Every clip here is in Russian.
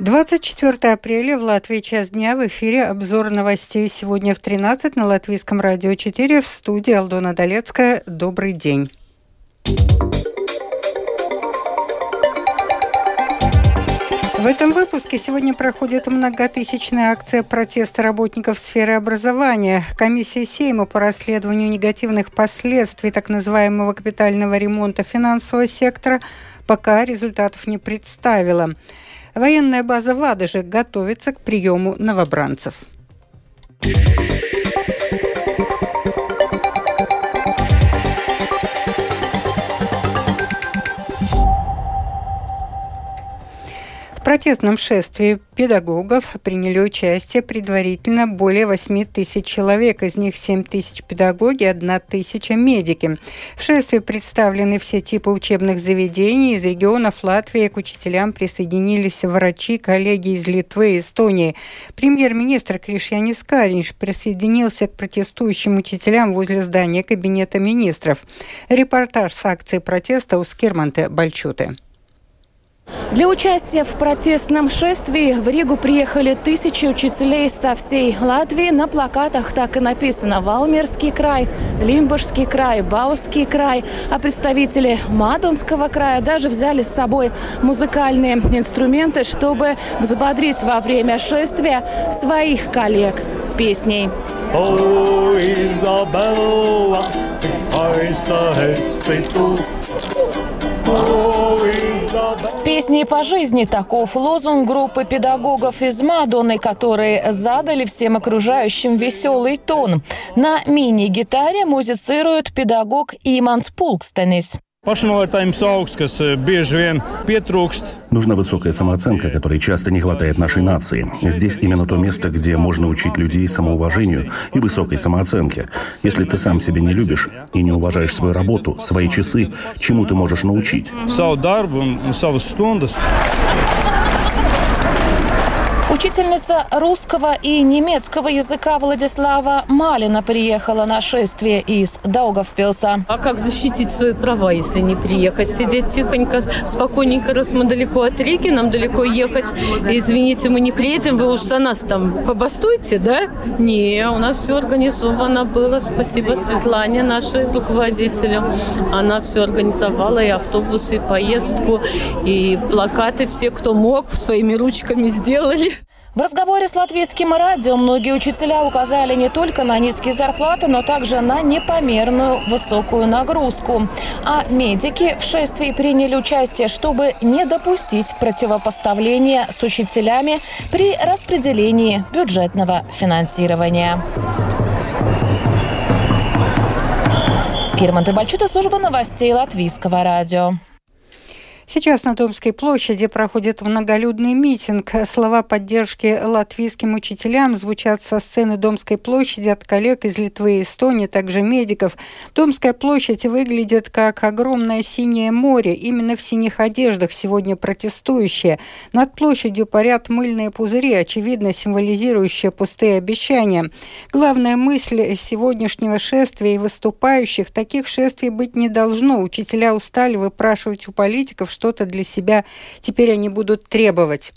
24 апреля в Латвии час дня в эфире обзор новостей сегодня в 13 на Латвийском радио 4 в студии Алдона Долецкая. Добрый день. В этом выпуске сегодня проходит многотысячная акция протеста работников сферы образования. Комиссия Сейма по расследованию негативных последствий так называемого капитального ремонта финансового сектора пока результатов не представила. Военная база Вадыжи готовится к приему новобранцев. В протестном шествии педагогов приняли участие предварительно более 8 тысяч человек, из них 7 тысяч педагоги, 1 тысяча медики. В шествии представлены все типы учебных заведений. Из регионов Латвии к учителям присоединились врачи, коллеги из Литвы и Эстонии. Премьер-министр Кришьянис Каринш присоединился к протестующим учителям возле здания Кабинета министров. Репортаж с акции протеста у Скирманте Бальчуты. Для участия в протестном шествии в Ригу приехали тысячи учителей со всей Латвии. На плакатах так и написано «Валмерский край», «Лимбургский край», «Баусский край». А представители Мадонского края даже взяли с собой музыкальные инструменты, чтобы взбодрить во время шествия своих коллег песней. О, Изабелла, с песней по жизни таков лозунг группы педагогов из Мадоны, которые задали всем окружающим веселый тон. На мини-гитаре музицирует педагог Иманс Пулкстенис. Kas bieži vien pietrūkst. Нужна высокая самооценка, которой часто не хватает нашей нации. Здесь именно то место, где можно учить людей самоуважению и высокой самооценке. Если ты сам себя не любишь и не уважаешь свою работу, свои часы, чему ты можешь научить? Darbu un savas stundas. Учительница русского и немецкого языка Владислава Малина приехала на шествие из Даугавпилса. А как защитить свои права, если не приехать? Сидеть тихонько, спокойненько, раз мы далеко от Риги, нам далеко ехать. Извините, мы не приедем, вы уж за нас там побастуйте, да? Не, у нас все организовано было. Спасибо Светлане, нашей руководителю. Она все организовала, и автобусы, и поездку, и плакаты все, кто мог, своими ручками сделали. В разговоре с латвийским радио многие учителя указали не только на низкие зарплаты, но также на непомерную высокую нагрузку. А медики в шествии приняли участие, чтобы не допустить противопоставления с учителями при распределении бюджетного финансирования. Скирман Бальчута, служба новостей Латвийского радио. Сейчас на Домской площади проходит многолюдный митинг. Слова поддержки латвийским учителям звучат со сцены Домской площади от коллег из Литвы и Эстонии, также медиков. Домская площадь выглядит как огромное синее море. Именно в синих одеждах сегодня протестующие. Над площадью парят мыльные пузыри, очевидно символизирующие пустые обещания. Главная мысль сегодняшнего шествия и выступающих – таких шествий быть не должно. Учителя устали выпрашивать у политиков, что-то для себя теперь они будут требовать.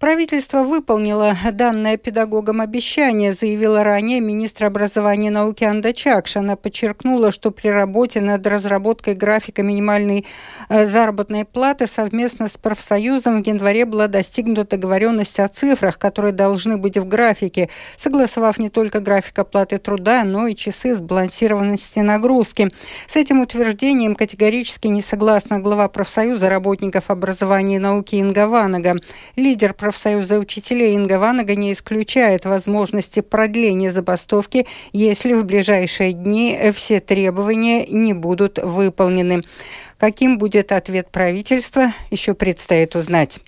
Правительство выполнило данное педагогам обещание, заявила ранее министр образования и науки Анда Чакш. Она подчеркнула, что при работе над разработкой графика минимальной э, заработной платы совместно с профсоюзом в январе была достигнута договоренность о цифрах, которые должны быть в графике, согласовав не только график оплаты труда, но и часы сбалансированности нагрузки. С этим утверждением категорически не согласна глава профсоюза работников образования и науки Инга Ванага. Лидер профсоюза профсоюза учителей Инга Ванага не исключает возможности продления забастовки, если в ближайшие дни все требования не будут выполнены. Каким будет ответ правительства, еще предстоит узнать.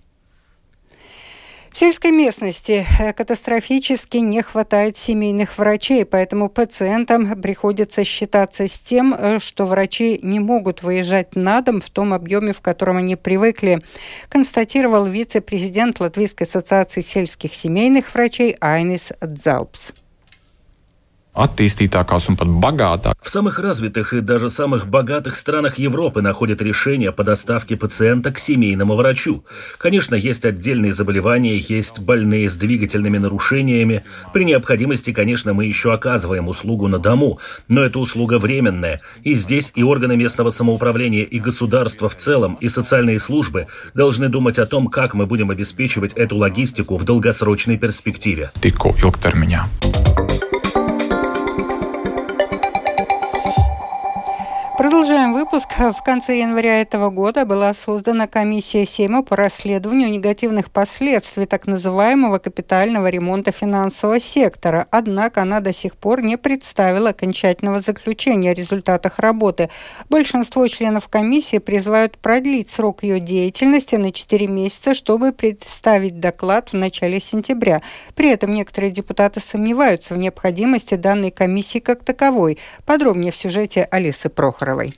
В сельской местности э, катастрофически не хватает семейных врачей, поэтому пациентам приходится считаться с тем, э, что врачи не могут выезжать на дом в том объеме, в котором они привыкли, констатировал вице-президент Латвийской ассоциации сельских семейных врачей Айнис Дзалпс. Attīstītākās un pat богатāk. В самых развитых и даже самых богатых странах Европы находят решение по доставке пациента к семейному врачу. Конечно, есть отдельные заболевания, есть больные с двигательными нарушениями. При необходимости, конечно, мы еще оказываем услугу на дому, но эта услуга временная. И здесь и органы местного самоуправления, и государство в целом, и социальные службы должны думать о том, как мы будем обеспечивать эту логистику в долгосрочной перспективе. Tikko ilgtermiņā. Продолжаем выпуск. В конце января этого года была создана комиссия Сейма по расследованию негативных последствий так называемого капитального ремонта финансового сектора. Однако она до сих пор не представила окончательного заключения о результатах работы. Большинство членов комиссии призывают продлить срок ее деятельности на 4 месяца, чтобы представить доклад в начале сентября. При этом некоторые депутаты сомневаются в необходимости данной комиссии как таковой. Подробнее в сюжете Алисы Прохоровой.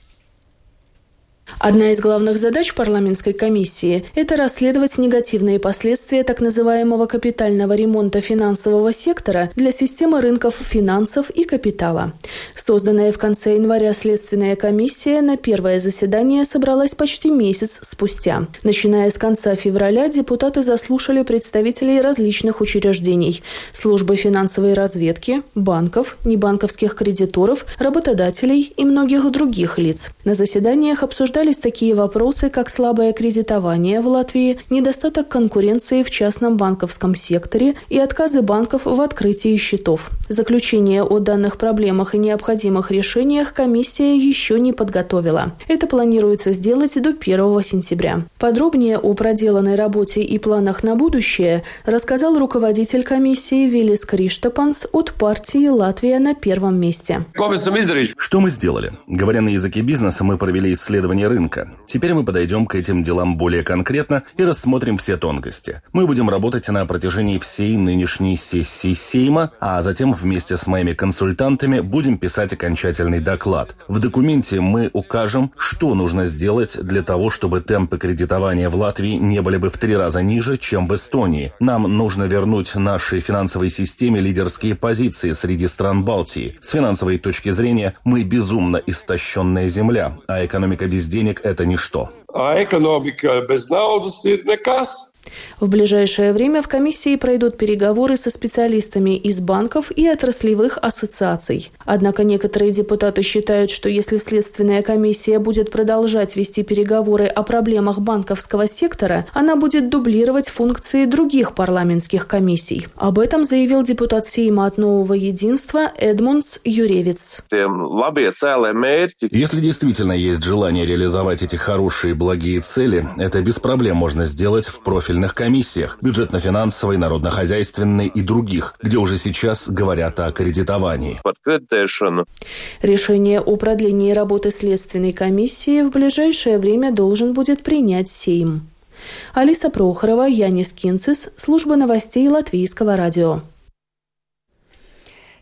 Одна из главных задач парламентской комиссии – это расследовать негативные последствия так называемого капитального ремонта финансового сектора для системы рынков финансов и капитала. Созданная в конце января следственная комиссия на первое заседание собралась почти месяц спустя. Начиная с конца февраля депутаты заслушали представителей различных учреждений – службы финансовой разведки, банков, небанковских кредиторов, работодателей и многих других лиц. На заседаниях обсуждались обсуждались такие вопросы, как слабое кредитование в Латвии, недостаток конкуренции в частном банковском секторе и отказы банков в открытии счетов. Заключение о данных проблемах и необходимых решениях комиссия еще не подготовила. Это планируется сделать до 1 сентября. Подробнее о проделанной работе и планах на будущее рассказал руководитель комиссии Виллис Криштапанс от партии «Латвия на первом месте». Что мы сделали? Говоря на языке бизнеса, мы провели исследование рынка. Теперь мы подойдем к этим делам более конкретно и рассмотрим все тонкости. Мы будем работать на протяжении всей нынешней сессии Сейма, а затем вместе с моими консультантами будем писать окончательный доклад. В документе мы укажем, что нужно сделать для того, чтобы темпы кредитования в Латвии не были бы в три раза ниже, чем в Эстонии. Нам нужно вернуть нашей финансовой системе лидерские позиции среди стран Балтии. С финансовой точки зрения мы безумно истощенная земля, а экономика без денег – это ничто. А экономика без ir nekas. В ближайшее время в комиссии пройдут переговоры со специалистами из банков и отраслевых ассоциаций. Однако некоторые депутаты считают, что если Следственная комиссия будет продолжать вести переговоры о проблемах банковского сектора, она будет дублировать функции других парламентских комиссий. Об этом заявил депутат Сейма от Нового Единства Эдмундс Юревец. Если действительно есть желание реализовать эти хорошие благие цели, это без проблем можно сделать в профильных комиссиях, бюджетно-финансовой, народно-хозяйственной и других, где уже сейчас говорят о кредитовании. Решение о продлении работы Следственной комиссии в ближайшее время должен будет принять Сейм. Алиса Прохорова, Янис Кинцис, служба новостей Латвийского радио.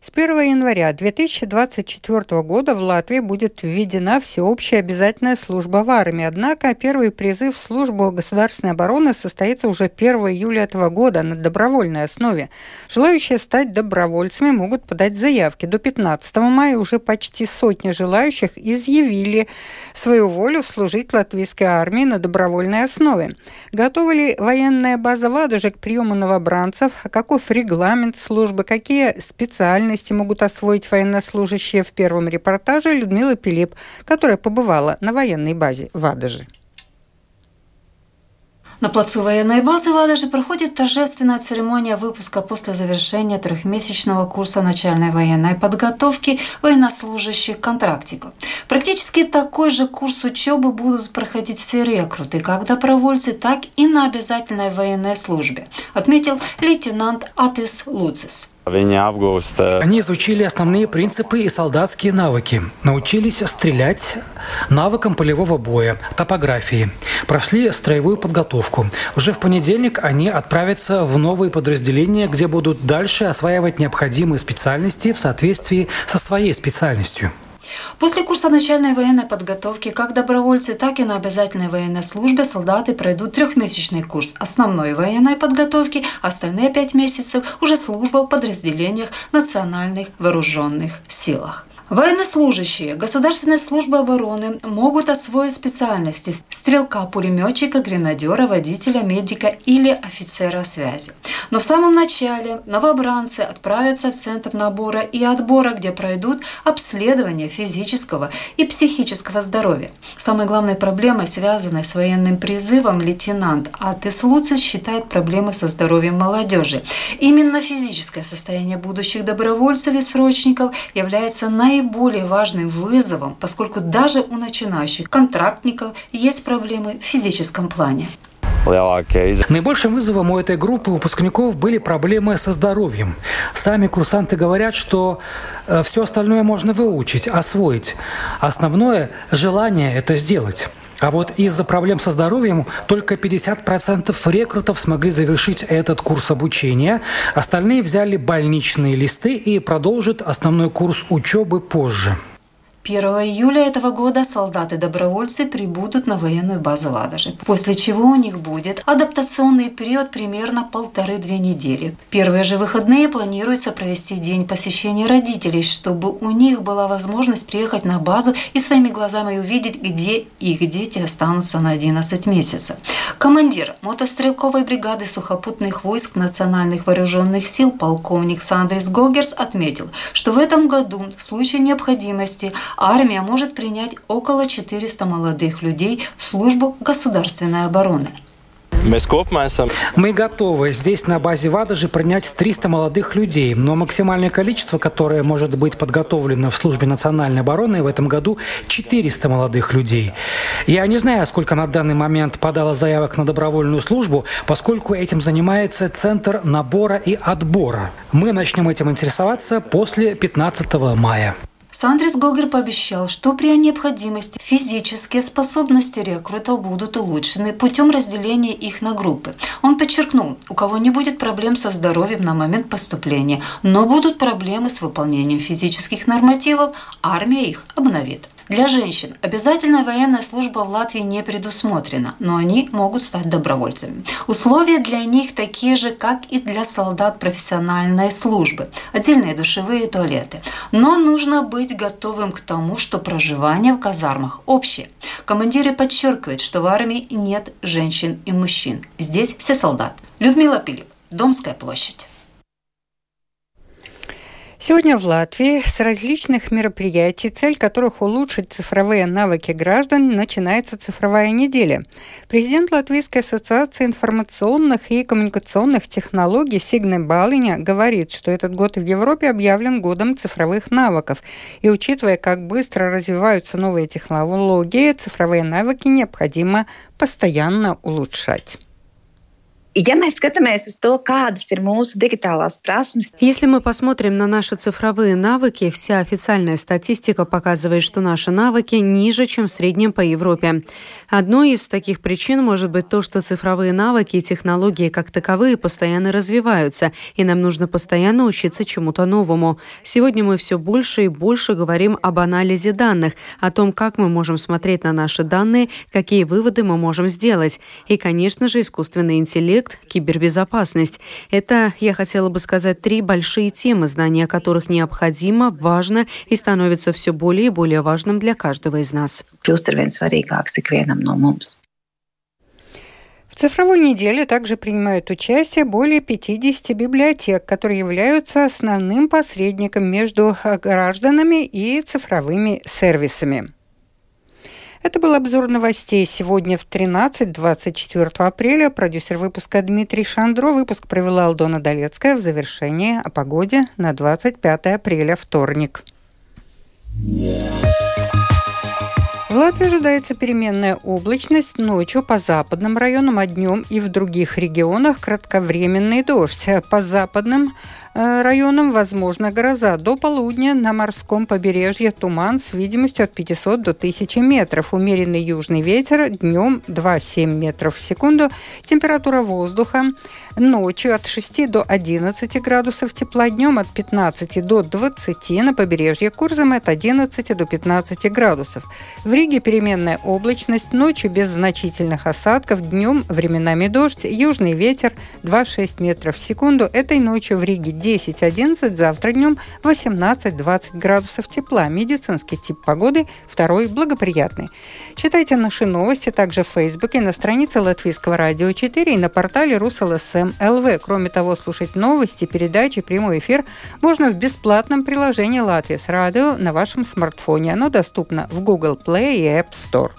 С 1 января 2024 года в Латвии будет введена всеобщая обязательная служба в армии. Однако первый призыв в службу государственной обороны состоится уже 1 июля этого года на добровольной основе. Желающие стать добровольцами могут подать заявки. До 15 мая уже почти сотня желающих изъявили свою волю служить латвийской армии на добровольной основе. Готова ли военная база Вадужа к приему новобранцев? Каков регламент службы? Какие специальные специальности могут освоить военнослужащие в первом репортаже Людмила Пилип, которая побывала на военной базе в Адаже. На плацу военной базы в Адаже проходит торжественная церемония выпуска после завершения трехмесячного курса начальной военной подготовки военнослужащих контрактиков. Практически такой же курс учебы будут проходить все рекруты, как добровольцы, так и на обязательной военной службе, отметил лейтенант Атис Луцис. Они изучили основные принципы и солдатские навыки, научились стрелять навыкам полевого боя, топографии, прошли строевую подготовку. Уже в понедельник они отправятся в новые подразделения, где будут дальше осваивать необходимые специальности в соответствии со своей специальностью. После курса начальной военной подготовки как добровольцы, так и на обязательной военной службе солдаты пройдут трехмесячный курс основной военной подготовки, остальные пять месяцев уже служба в подразделениях национальных вооруженных силах. Военнослужащие Государственной службы обороны могут освоить специальности стрелка, пулеметчика, гренадера, водителя, медика или офицера связи. Но в самом начале новобранцы отправятся в центр набора и отбора, где пройдут обследование физического и психического здоровья. Самой главной проблемой, связанной с военным призывом, лейтенант Атес Луцис считает проблемы со здоровьем молодежи. Именно физическое состояние будущих добровольцев и срочников является наиболее наиболее важным вызовом, поскольку даже у начинающих контрактников есть проблемы в физическом плане. Наибольшим вызовом у этой группы выпускников были проблемы со здоровьем. Сами курсанты говорят, что э, все остальное можно выучить, освоить. Основное желание это сделать. А вот из-за проблем со здоровьем только 50% рекрутов смогли завершить этот курс обучения. Остальные взяли больничные листы и продолжат основной курс учебы позже. 1 июля этого года солдаты-добровольцы прибудут на военную базу в Адаже, после чего у них будет адаптационный период примерно полторы-две недели. Первые же выходные планируется провести день посещения родителей, чтобы у них была возможность приехать на базу и своими глазами увидеть, где их дети останутся на 11 месяцев. Командир мотострелковой бригады сухопутных войск национальных вооруженных сил полковник Сандрис Гогерс отметил, что в этом году в случае необходимости армия может принять около 400 молодых людей в службу государственной обороны. Мы готовы здесь на базе ВАДА же принять 300 молодых людей, но максимальное количество, которое может быть подготовлено в службе национальной обороны в этом году 400 молодых людей. Я не знаю, сколько на данный момент подало заявок на добровольную службу, поскольку этим занимается Центр набора и отбора. Мы начнем этим интересоваться после 15 мая. Сандрис Гогер пообещал, что при необходимости физические способности рекрутов будут улучшены путем разделения их на группы. Он подчеркнул, у кого не будет проблем со здоровьем на момент поступления, но будут проблемы с выполнением физических нормативов, армия их обновит. Для женщин обязательная военная служба в Латвии не предусмотрена, но они могут стать добровольцами. Условия для них такие же, как и для солдат профессиональной службы. Отдельные душевые туалеты. Но нужно быть готовым к тому, что проживание в казармах общее. Командиры подчеркивают, что в армии нет женщин и мужчин. Здесь все солдаты. Людмила Пилип, Домская площадь. Сегодня в Латвии с различных мероприятий, цель которых улучшить цифровые навыки граждан, начинается цифровая неделя. Президент Латвийской ассоциации информационных и коммуникационных технологий Сигне Балиня говорит, что этот год в Европе объявлен годом цифровых навыков. И учитывая, как быстро развиваются новые технологии, цифровые навыки необходимо постоянно улучшать. Ja mēs skatāmies uz to, kādas ir mūsu digitālās prasmes, Если мы посмотрим на наши цифровые навыки, вся официальная статистика показывает, что наши навыки ниже, чем в среднем по Европе. Одной из таких причин может быть то, что цифровые навыки и технологии как таковые постоянно развиваются, и нам нужно постоянно учиться чему-то новому. Сегодня мы все больше и больше говорим об анализе данных, о том, как мы можем смотреть на наши данные, какие выводы мы можем сделать. И, конечно же, искусственный интеллект, кибербезопасность. Это, я хотела бы сказать, три большие темы, знания которых необходимо, важно и становится все более и более важным для каждого из нас. В цифровой неделе также принимают участие более 50 библиотек, которые являются основным посредником между гражданами и цифровыми сервисами. Это был обзор новостей сегодня в 13-24 апреля. Продюсер выпуска Дмитрий Шандро. Выпуск провела Алдона Долецкая в завершении о погоде на 25 апреля, вторник. В Латвии ожидается переменная облачность. Ночью по западным районам, а днем и в других регионах кратковременный дождь. По западным районам возможна гроза. До полудня на морском побережье туман с видимостью от 500 до 1000 метров. Умеренный южный ветер днем 2,7 метров в секунду. Температура воздуха ночью от 6 до 11 градусов тепла, днем от 15 до 20, на побережье Курзамы от 11 до 15 градусов. В Риге переменная облачность, ночью без значительных осадков, днем временами дождь, южный ветер 2,6 метров в секунду. Этой ночью в Риге 10-11, завтра днем 18-20 градусов тепла. Медицинский тип погоды второй благоприятный. Читайте наши новости также в Фейсбуке, на странице Латвийского радио 4 и на портале РусЛСМ ЛВ. Кроме того, слушать новости, передачи, прямой эфир можно в бесплатном приложении «Латвия с радио» на вашем смартфоне. Оно доступно в Google Play и App Store.